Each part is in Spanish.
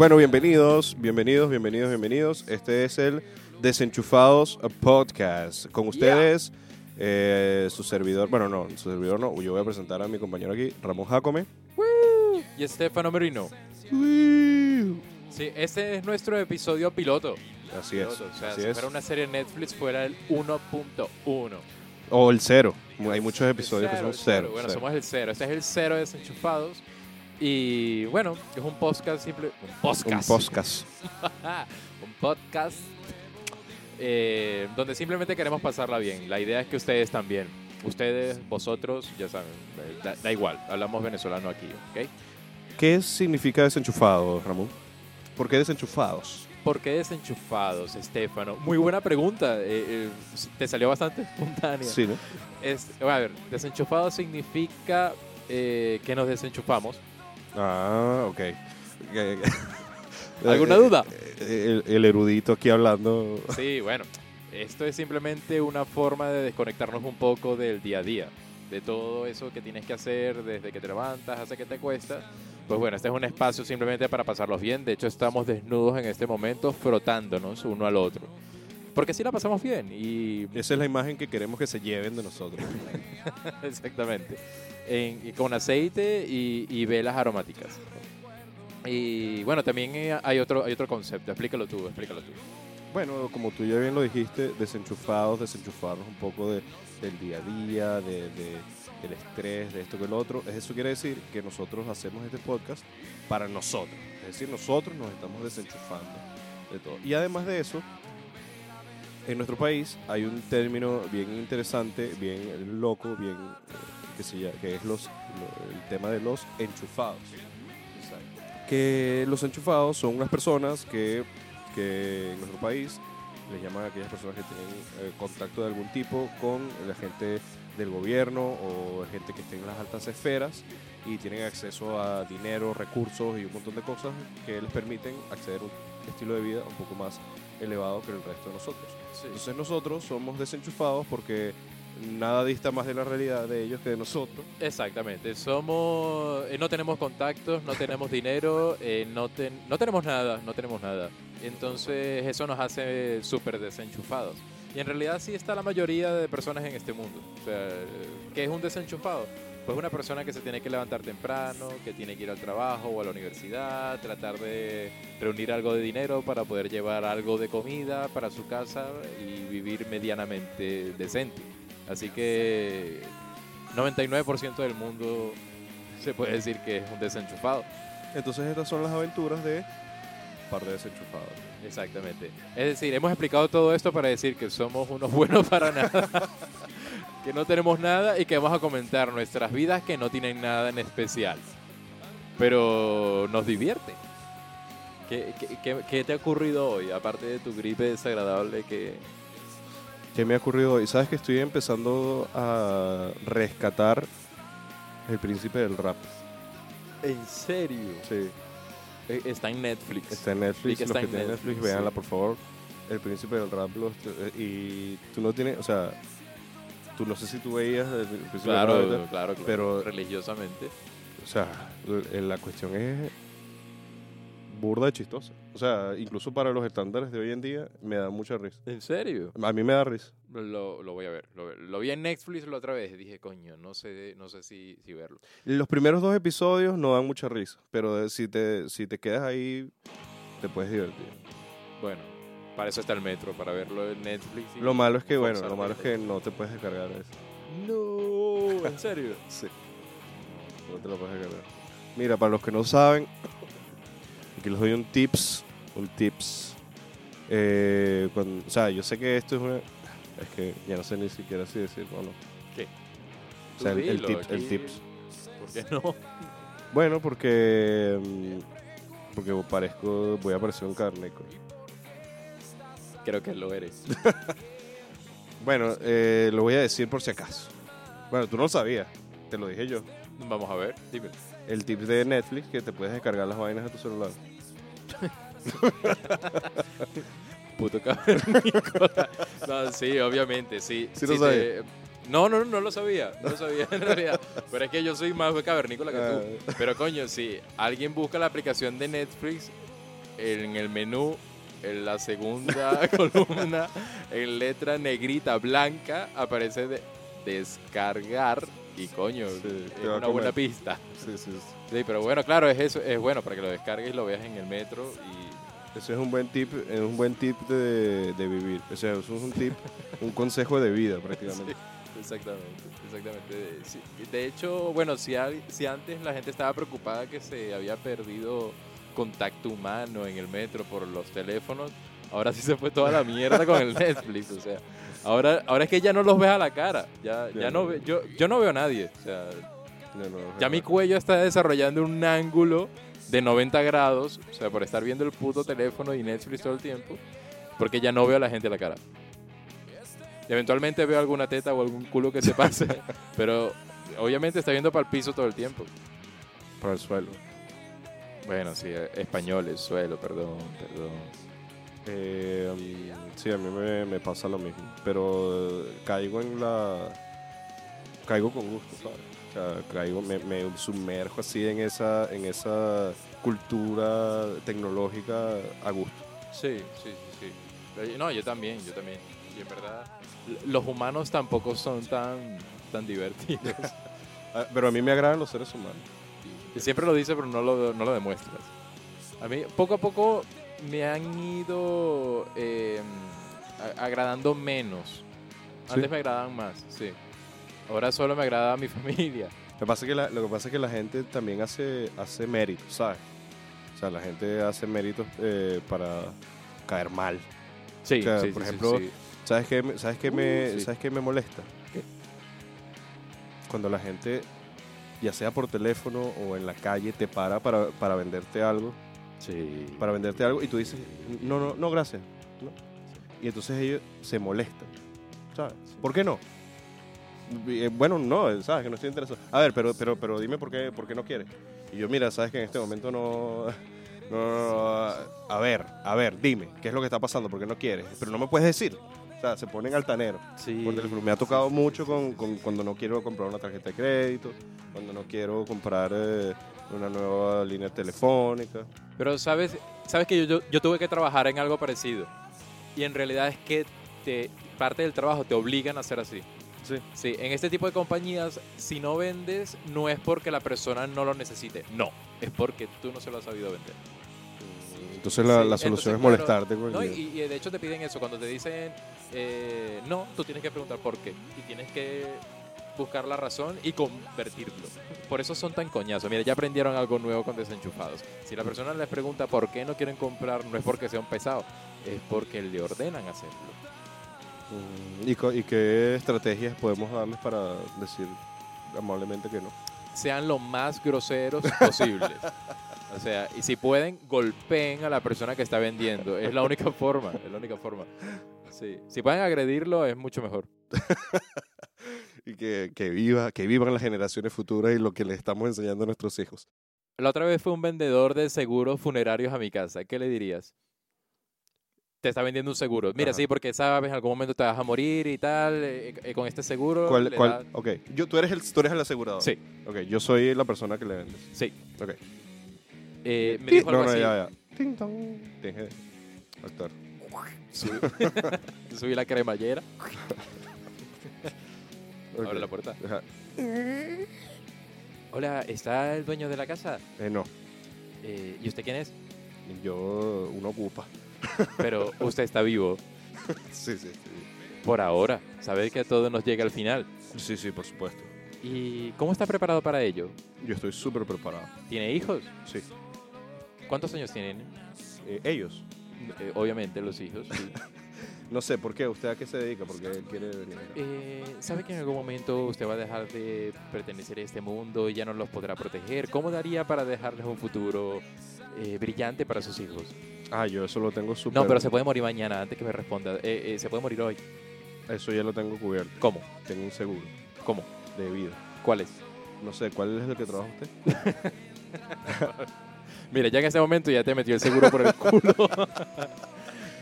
Bueno, bienvenidos, bienvenidos, bienvenidos, bienvenidos. Este es el Desenchufados Podcast. Con ustedes, eh, su servidor, bueno, no, su servidor no, yo voy a presentar a mi compañero aquí, Ramón Jacome. Y Estefano Merino. Sí, este es nuestro episodio piloto. Así es. Piloto, O sea, así si es. fuera una serie de Netflix, fuera el 1.1. O el cero. Hay muchos episodios que Cero, son cero. cero. Bueno, cero. somos el cero. Este es el cero de desenchufados. Y bueno, es un podcast simple. Un podcast. Un podcast. un podcast eh, donde simplemente queremos pasarla bien. La idea es que ustedes también. Ustedes, vosotros, ya saben, da, da igual. Hablamos venezolano aquí, ¿ok? ¿Qué significa desenchufado, Ramón? ¿Por qué desenchufados? ¿Por qué desenchufados, Estefano? Muy buena pregunta. eh, eh, te salió bastante espontánea. Sí, ¿no? Es- a ver, desenchufado significa eh, que nos desenchufamos. Ah, ok. ¿Alguna duda? El, el erudito aquí hablando. Sí, bueno, esto es simplemente una forma de desconectarnos un poco del día a día, de todo eso que tienes que hacer desde que te levantas hasta que te acuestas. Pues bueno, este es un espacio simplemente para pasarlos bien. De hecho, estamos desnudos en este momento, frotándonos uno al otro. Porque sí la pasamos bien y Esa es la imagen que queremos que se lleven de nosotros. Exactamente. Con aceite y, y velas aromáticas. Y bueno, también eh, hay otro, hay otro concepto. Explícalo tú, explícalo tú. Bueno, como tú ya bien lo dijiste, desenchufados, desenchufarnos un poco de- del día a día, de, de- del estrés, de esto que el otro. Eso quiere decir que nosotros hacemos este podcast para nosotros. Es decir, nosotros nos estamos desenchufando de todo. Y además de eso, en nuestro país hay un término bien interesante, bien loco, bien eh, que, se que es los, lo- el tema de los enchufados. Que los enchufados son unas personas que, que en nuestro país les llaman a aquellas personas que tienen eh, contacto de algún tipo con la gente del gobierno o gente que esté en las altas esferas y tienen acceso a dinero, recursos y un montón de cosas que les permiten acceder a un estilo de vida un poco más elevado que el resto de nosotros. Entonces nosotros somos desenchufados porque nada dista más de la realidad de ellos que de nosotros. Exactamente. Somos, eh, no tenemos contactos, no tenemos dinero, eh, no, ten- no tenemos nada, no tenemos nada. Entonces eso nos hace súper desenchufados. Y en realidad sí está la mayoría de personas en este mundo. O eh, ¿qué es un desenchufado? Pues una persona que se tiene que levantar temprano, que tiene que ir al trabajo o a la universidad, tratar de reunir algo de dinero para poder llevar algo de comida para su casa y vivir medianamente decente. Así que 99% del mundo se puede decir que es un desenchufado. Entonces estas son las aventuras de par de desenchufados. Exactamente. Es decir, hemos explicado todo esto para decir que somos unos buenos para nada, que no tenemos nada y que vamos a comentar nuestras vidas que no tienen nada en especial. Pero nos divierte. ¿Qué, qué- qué- qué te ha ocurrido hoy? Aparte de tu gripe desagradable que... ¿Qué me ha ocurrido hoy? ¿Sabes que estoy empezando a rescatar el príncipe del rap? ¿En serio? Sí, Eh, Está en Netflix. está en Netflix. Que Los está que en tienen Netflix, Netflix, véanla sí. por favor. El príncipe del rap. los- eh, y tú no tienes, o sea, tú no sé si tú veías el príncipe del rap, claro, claro. pero- religiosamente. O sea, l- la cuestión es burda de chistosa. O sea, incluso para los estándares de hoy en día me da mucha risa. ¿En serio? A mí me da risa. Lo, lo voy a ver. Lo, lo vi en Netflix la otra vez dije, coño, no sé, no sé si, si verlo. Los primeros dos episodios no dan mucha risa, pero si te, si te quedas ahí, te puedes divertir. Bueno, para eso está el metro, para verlo en Netflix. y Lo malo es que, bueno, lo malo es que no te puedes descargar eso. No, ¿en serio? Sí. No te lo puedes descargar. Mira, para los que no saben, aquí les doy un tips. Un tips. Eh, cuando- o sea, yo sé que esto es una. Es que ya no sé ni siquiera si decirlo o no. ¿Qué? O sea, el, el el tips. ¿Por qué no? Bueno, porque. mm, Porque parezco. Voy a parecer un carneco. Creo que lo eres. Bueno, eh, lo voy a decir por si acaso. Bueno, tú no lo sabías. Te lo dije yo. Vamos a ver, dime. El tip de Netflix que te puedes descargar las vainas de tu celular. Puto cavernícola. No, sí, obviamente, sí. Sí lo sabía. No, no, no lo sabía. No lo sabía en realidad. Pero es que yo soy más cavernícola que Ah. tú. Pero coño, si alguien busca la aplicación de Netflix en el menú, en la segunda columna, en letra negrita blanca, aparece de descargar y coño, Sí, es una buena pista. Sí, sí, sí. Sí, pero bueno, claro, es eso, es bueno para que lo descargues y lo veas en el metro y Ese es un buen tip, es un buen tip de, de vivir. O sea, eso es un tip, un consejo de vida prácticamente. Exactamente, exactamente. Sí, De hecho, bueno, si, al- si antes la gente estaba preocupada que se había perdido contacto humano en el metro por los teléfonos, ahora sí se fue toda la mierda con el Netflix. O sea, ahora, ahora es que ya no los ves a la cara. Ya, Ya no ve- yo, yo no veo a nadie. O sea, ya mi cuello está desarrollando un ángulo de 90 grados, o sea, por estar viendo el puto teléfono y Netflix todo el tiempo, porque ya no veo a la gente a la cara. Eventualmente veo alguna teta o algún culo que se pase, pero obviamente está viendo para el piso todo el tiempo. Para el suelo. Bueno, sí, eh, españoles, suelo, perdón, perdón. Eh, um, sí, a mí me, me pasa lo mismo. Pero eh, caigo en la. Caigo con gusto, ¿sabes? Sea, caigo, me, me sumerjo así en esa, en esa cultura tecnológica a gusto. Sí, sí, sí, sí. Pero, No, yo también, yo también. Y en verdad, los humanos tampoco son tan, tan divertidos. Ah, Pero a mí me agradan los seres humanos. Y Siempre lo dice, pero no lo, no lo demuestras. A mí, poco a poco, me han ido eh, agradando menos. Antes ¿Sí? me agradaban más, sí. Ahora solo me agrada mi familia. Lo que pasa es que la, lo que pasa es que la gente también hace, hace méritos, ¿sabes? O sea, la gente hace méritos eh, para caer mal. Sí, O sea, sí, por sí, ejemplo, sí. ¿Sabes qué, me- sabes qué, me, Uh, sí. ¿sabes qué me molesta? ¿Qué? Cuando la gente, ya sea por teléfono o en la calle, te para para, para venderte algo, Sí. para venderte algo y tú dices, no, no, no, gracias. ¿no? Y entonces ellos se molestan, ¿sabes? ¿Por qué no? Eh, Bueno, no, sabes que no estoy interesado. A ver, pero, pero, pero dime por qué, por qué no quieres. Y yo, mira, sabes que en este momento no, no, no, A ver, a ver, dime, ¿qué es lo que está pasando? ¿Por qué no quieres? Pero no me puedes decir. O sea, se ponen altaneros. Sí. Por teléfono. Me ha tocado mucho con, con- cuando no quiero comprar una tarjeta de crédito, cuando no quiero comprar eh, una nueva línea telefónica. Pero sabes, sabes que yo, yo, yo tuve que trabajar en algo parecido. Y en realidad es que te, parte del trabajo te obligan a hacer así. Sí. Sí, en este tipo de compañías, si no vendes, no es porque la persona no lo necesite. No, es porque tú no se lo has sabido vender. Entonces la, Sí, la entonces, solución es claro, molestarte. No, y, y de hecho te piden eso. Cuando te dicen eh, no, tú tienes que preguntar por qué. Y tienes que buscar la razón y convertirlo. Por eso son tan coñazos. Mira, ya aprendieron algo nuevo con desenchufados. Si la persona les pregunta por qué no quieren comprar, no es porque sean pesados, es porque le ordenan hacerlo. Mm, ¿Y, co- ¿Y qué estrategias podemos darles para decir amablemente que no? Sean lo más groseros posibles. O sea, y si pueden, golpeen a la persona que está vendiendo. Es la única forma, es la única forma. Sí. Si pueden agredirlo, es mucho mejor. Y que, que viva, que vivan las generaciones futuras y lo que les estamos enseñando a nuestros hijos. La otra vez fue un vendedor de seguros funerarios a mi casa. ¿Qué le dirías? Te está vendiendo un seguro. Mira, Ajá. sí, porque sabes, en algún momento te vas a morir y tal. eh, eh, con este seguro. ¿Cuál, le cuál? da- Ok, yo, tú, eres el, tú eres el asegurador. Sí. Ok, yo soy la persona que le vendes. Sí. Ok. Eh, me dijo algo no, no, así. ya, ya. Ting, tong. Tienes que actuar. Subí, subí la cremallera. Ok. Abre la puerta. Ajá. Hola, ¿está el dueño de la casa? Eh, no, Eh, ¿Y usted quién es? yo uno ocupa. Pero usted está vivo Sí, sí, sí. por ahora. Sabe que todo nos llega al final. Sí, sí, por supuesto. ¿Y cómo está preparado para ello? Yo estoy súper preparado. ¿Tiene hijos? Sí. ¿Cuántos años tienen? Eh, ellos. Eh, obviamente los hijos. sí. No sé, ¿por qué? ¿Usted a qué se dedica? ¿Por qué quiere venir acá? Eh, ¿Sabe que en algún momento usted va a dejar de pertenecer a este mundo y ya no los podrá proteger? ¿Cómo daría para dejarles un futuro eh, brillante para sus hijos? Ah, yo eso lo tengo súper... No, pero se puede morir mañana antes que me responda. Eh, eh, se puede morir hoy. Eso ya lo tengo cubierto. ¿Cómo? Tengo un seguro ¿Cómo? de vida. ¿Cuál es? No sé, ¿cuál es el que trabaja usted? Mira, ya en ese momento ya te metió el seguro por el culo.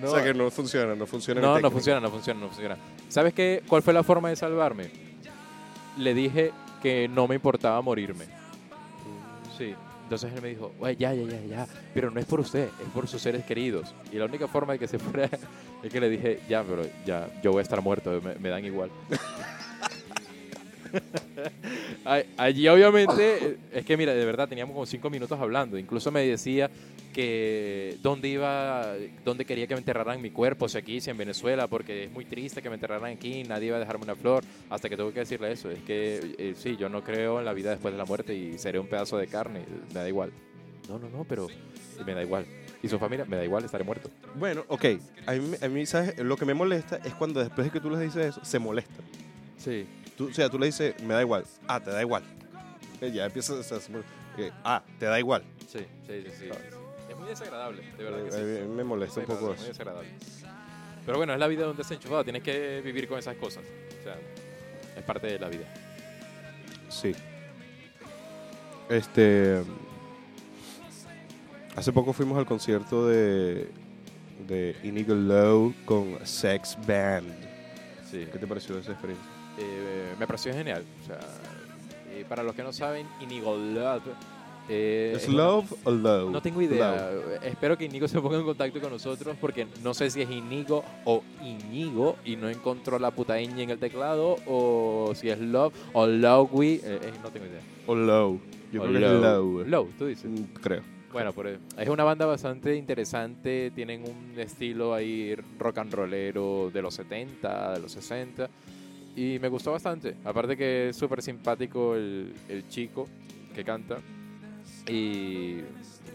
no, O sea que no funciona, no funciona. no, no funciona, no funciona, no funciona. ¿Sabes qué? ¿Cuál fue la forma de salvarme? Le dije que no me importaba morirme. Sí. Entonces él me dijo, "Güey, ya, ya, ya, ya, pero no es por usted, es por sus seres queridos. Y la única forma de que se fuera es que le dije, ya, pero ya, yo voy a estar muerto, me dan igual. Allí obviamente, eh, es que mira, de verdad teníamos como cinco minutos hablando. Incluso me decía que dónde iba, dónde quería que me enterraran mi cuerpo, si aquí, si en Venezuela, porque es muy triste que me enterraran aquí, nadie iba a dejarme una flor, hasta que tuve que decirle eso. Es que eh, sí, yo no creo en la vida después de la muerte y seré un pedazo de carne, me da igual. No, no, no, pero y me da igual. Y su familia, me da igual, estaré muerto. Bueno, ok. A mí, a mí, ¿sabes? Lo que me molesta es cuando después de que tú les dices eso, se molestan. Sí. Tú, o sea, tú le dices, me da igual. Ah, te da igual. Eh, Ya empiezas a... se- eh, ah, te da igual. Sí, sí, sí, sí. Es muy desagradable, de verdad que Eh, sí. mí me molesta un poco Muy eso. desagradable. Pero bueno, es la vida de un desenchufado, tienes que vivir con esas cosas. O sea, es parte de la vida. Sí. Este. Hace poco fuimos al concierto de. de Inigo Low con Sex Band. Sí. ¿Qué te pareció esa experiencia? Eh, me pareció genial. O sea, eh, para los que no saben, Inigo Love. eh, ¿Es Love o Low? No tengo idea. Espero que Inigo se ponga en contacto con nosotros porque no sé si es Inigo o Iñigo y no encontró la puta ñ en el teclado o si es Love o Lowy. eh, eh, no tengo idea. O Low. Yo O creo que es Low. Low, tú dices. Mm, Creo. Bueno, por- es una banda bastante interesante, tienen un estilo ahí rock and rollero de los 70, de los 60 y me gustó bastante. Aparte que es súper simpático el, el chico que canta y,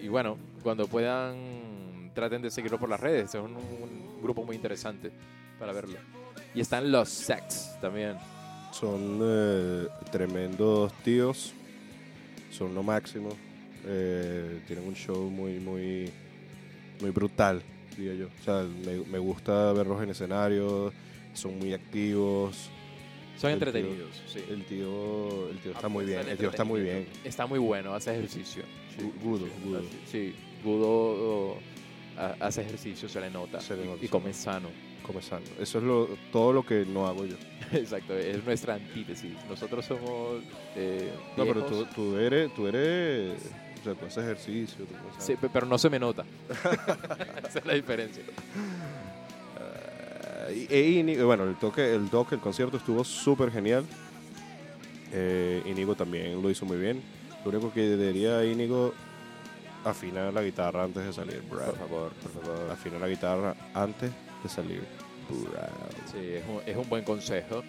y bueno, cuando puedan traten de seguirlo por las redes, es un, grupo muy interesante para verlo. Y están los Sex también. Son eh, tremendos tíos. Son lo máximo. Eh, tienen un show muy, muy, muy brutal, diría yo. O sea, me, me gusta verlos en escenario. Son muy activos. Son El tío- entretenidos, sí. El tío, el tío está muy bien. Sale El tío está muy bien. Está muy bueno, hace ejercicio. Gu- Gudo, Gudo. Sí, Gudo ah, hace ejercicio, se le nota. Se le y- nota, y se come sano. Eso es lo, todo lo que no hago yo. Exacto, es nuestra antítesis. Nosotros somos. eh, No, pero tú, tú eres, tú eres, o sea, tú haces ejercicio. tú haces- Sí, pe- pero no se me nota. Esa es la diferencia. E Íñigo- bueno, el toque, el toque, el concierto estuvo súper genial. Eh, Íñigo también lo hizo muy bien. Lo único que debería Íñigo afinar la guitarra antes de salir. Por favor, por favor. Afinar la guitarra antes de salir. Sí, es un, es un buen consejo.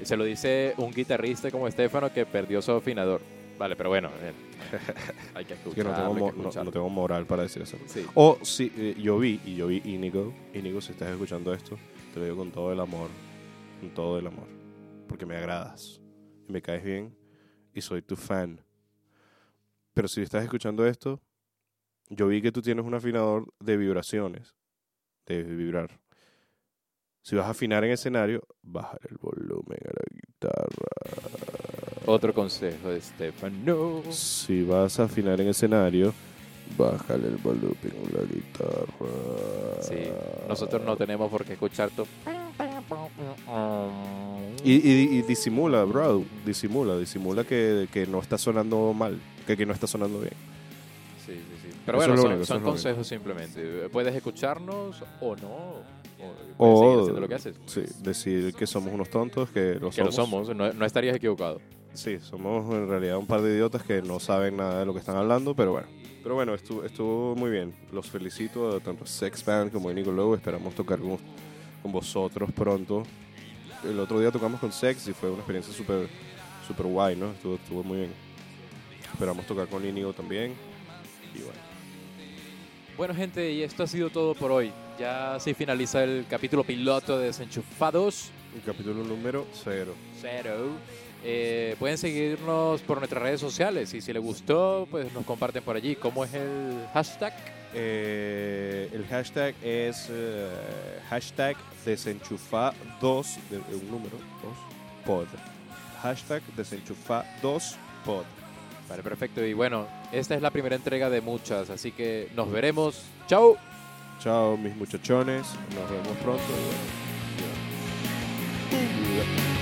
Y se lo dice un guitarrista como Estefano que perdió su afinador. Vale, pero bueno, eh, hay que Es escucharlo. que no tengo, que no- no tengo moral para decir eso. Sí. O sí, eh, yo vi, y yo vi Íñigo. Íñigo, si estás escuchando esto, te lo digo con todo el amor. Con todo el amor. Porque me agradas. Y me caes bien. Y soy tu fan. Pero si estás escuchando esto, yo vi que tú tienes un afinador de vibraciones. De vibrar. Si vas a afinar en escenario, bajar el volumen a la guitarra. Otro consejo de Estefano. Si vas a afinar en escenario, bájale el volumen a la guitarra. Sí, nosotros no tenemos por qué escuchar tu... Y, y- y disimula, bro. Disimula, disimula que, que no está sonando mal. Que, que no está sonando bien. Sí, sí, sí. Pero Eso bueno, es lo son, único, son lo consejos simplemente. Puedes escucharnos o no. O, puedes O- seguir haciendo lo que haces. Sí, decir que somos unos tontos, que lo Que lo somos. somos, no, no estarías equivocado. Sí, somos en realidad un par de idiotas que no saben nada de lo que están hablando, pero bueno. Pero bueno, estuvo, estuvo muy bien. Los felicito a tanto Sex Band como a Nico Lowe. Esperamos tocar con, con vosotros pronto. El otro día tocamos con Sex y fue una experiencia súper super guay, ¿no? Estuvo, estuvo muy bien. Esperamos tocar con Íñigo también. Y bueno. Bueno, gente, y esto ha sido todo por hoy. Ya se finaliza el capítulo piloto de Desenchufados. El capítulo número cero. Cero. Eh, pueden seguirnos por nuestras redes sociales y si les gustó, pues nos comparten por allí. ¿Cómo es el hashtag? Eh, el hashtag es eh, hashtag desenchufa2, de, de un número, 2, pod. Hashtag desenchufa2 pod. Vale, perfecto. Y bueno, esta es la primera entrega de muchas, así que nos veremos. ¡Chao! Chao, mis muchachones. Nos vemos pronto. y bueno, ya.